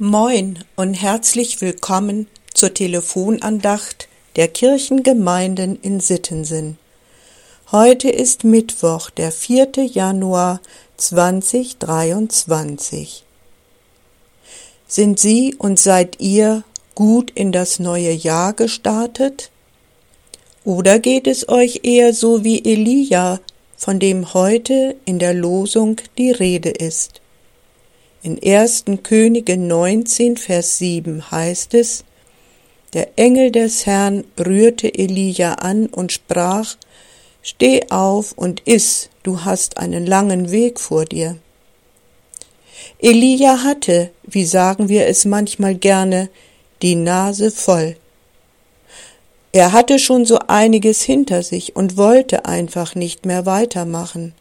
Moin und herzlich willkommen zur Telefonandacht der Kirchengemeinden in Sittensen. Heute ist Mittwoch, der 4. Januar 2023. Sind Sie und seid ihr gut in das neue Jahr gestartet? Oder geht es euch eher so wie Elia, von dem heute in der Losung die Rede ist? In 1. Könige 19, Vers 7 heißt es, der Engel des Herrn rührte Elia an und sprach, Steh auf und iss, du hast einen langen Weg vor dir. Elia hatte, wie sagen wir es manchmal gerne, die Nase voll. Er hatte schon so einiges hinter sich und wollte einfach nicht mehr weitermachen.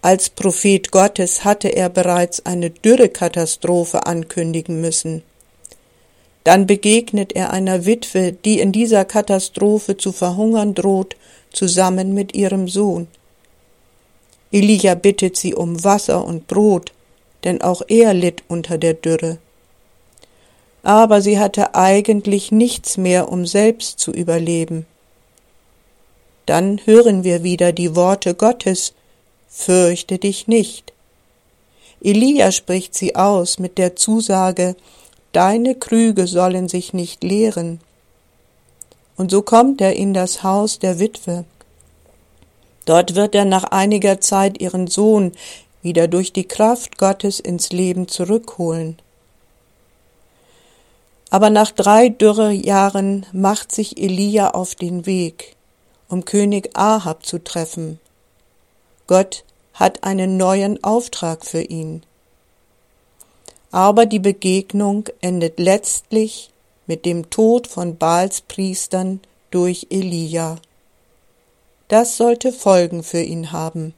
Als Prophet Gottes hatte er bereits eine Dürrekatastrophe ankündigen müssen. Dann begegnet er einer Witwe, die in dieser Katastrophe zu verhungern droht, zusammen mit ihrem Sohn. Elia bittet sie um Wasser und Brot, denn auch er litt unter der Dürre. Aber sie hatte eigentlich nichts mehr, um selbst zu überleben. Dann hören wir wieder die Worte Gottes, fürchte dich nicht. Elia spricht sie aus mit der Zusage, deine Krüge sollen sich nicht leeren. Und so kommt er in das Haus der Witwe. Dort wird er nach einiger Zeit ihren Sohn wieder durch die Kraft Gottes ins Leben zurückholen. Aber nach drei Dürrejahren macht sich Elia auf den Weg, um König Ahab zu treffen. Gott hat einen neuen Auftrag für ihn. Aber die Begegnung endet letztlich mit dem Tod von Baals Priestern durch Elia. Das sollte Folgen für ihn haben.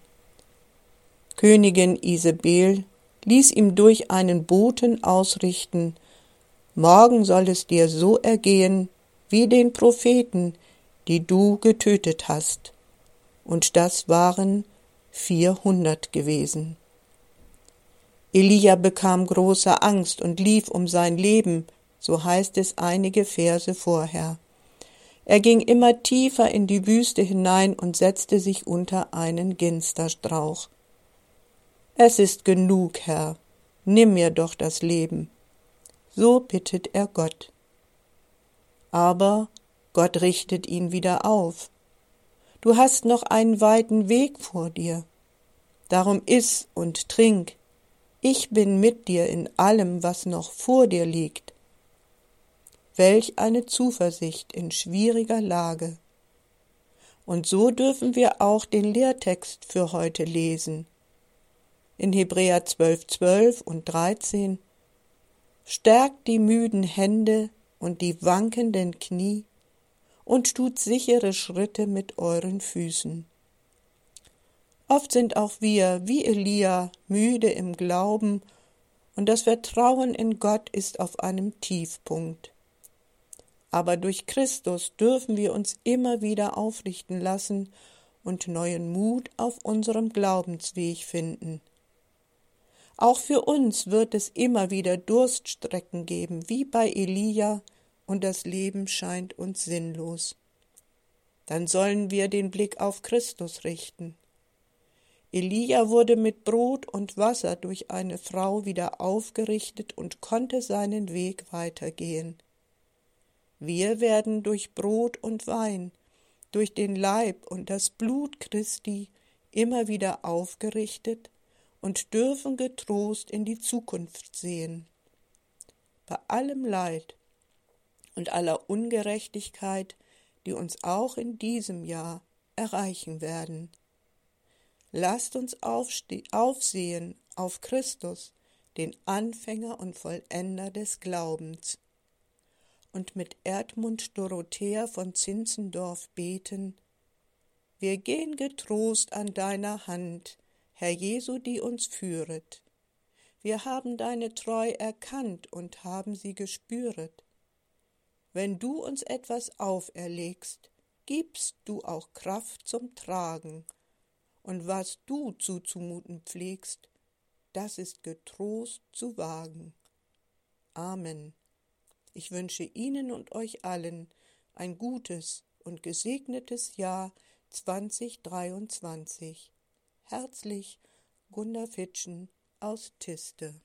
Königin Isabel ließ ihm durch einen Boten ausrichten, Morgen soll es dir so ergehen wie den Propheten, die du getötet hast. Und das waren vierhundert gewesen. Elia bekam große Angst und lief um sein Leben, so heißt es einige Verse vorher. Er ging immer tiefer in die Wüste hinein und setzte sich unter einen Ginsterstrauch. Es ist genug, Herr, nimm mir doch das Leben. So bittet er Gott. Aber Gott richtet ihn wieder auf. Du hast noch einen weiten Weg vor dir. Darum iss und trink. Ich bin mit dir in allem, was noch vor dir liegt. Welch eine Zuversicht in schwieriger Lage. Und so dürfen wir auch den Lehrtext für heute lesen. In Hebräer 12, 12 und 13 Stärkt die müden Hände und die wankenden Knie, und tut sichere Schritte mit euren Füßen. Oft sind auch wir, wie Elia, müde im Glauben, und das Vertrauen in Gott ist auf einem Tiefpunkt. Aber durch Christus dürfen wir uns immer wieder aufrichten lassen und neuen Mut auf unserem Glaubensweg finden. Auch für uns wird es immer wieder Durststrecken geben, wie bei Elia, und das Leben scheint uns sinnlos. Dann sollen wir den Blick auf Christus richten. Elia wurde mit Brot und Wasser durch eine Frau wieder aufgerichtet und konnte seinen Weg weitergehen. Wir werden durch Brot und Wein, durch den Leib und das Blut Christi immer wieder aufgerichtet und dürfen getrost in die Zukunft sehen. Bei allem Leid, und aller Ungerechtigkeit, die uns auch in diesem Jahr erreichen werden. Lasst uns aufsehen auf Christus, den Anfänger und Vollender des Glaubens, und mit Erdmund Dorothea von Zinzendorf beten, wir gehen getrost an deiner Hand, Herr Jesu, die uns führet. Wir haben deine Treu erkannt und haben sie gespüret. Wenn du uns etwas auferlegst, gibst du auch Kraft zum Tragen. Und was du zuzumuten pflegst, das ist getrost zu wagen. Amen. Ich wünsche Ihnen und euch allen ein gutes und gesegnetes Jahr 2023. Herzlich, Gunda Fitschen aus Tiste.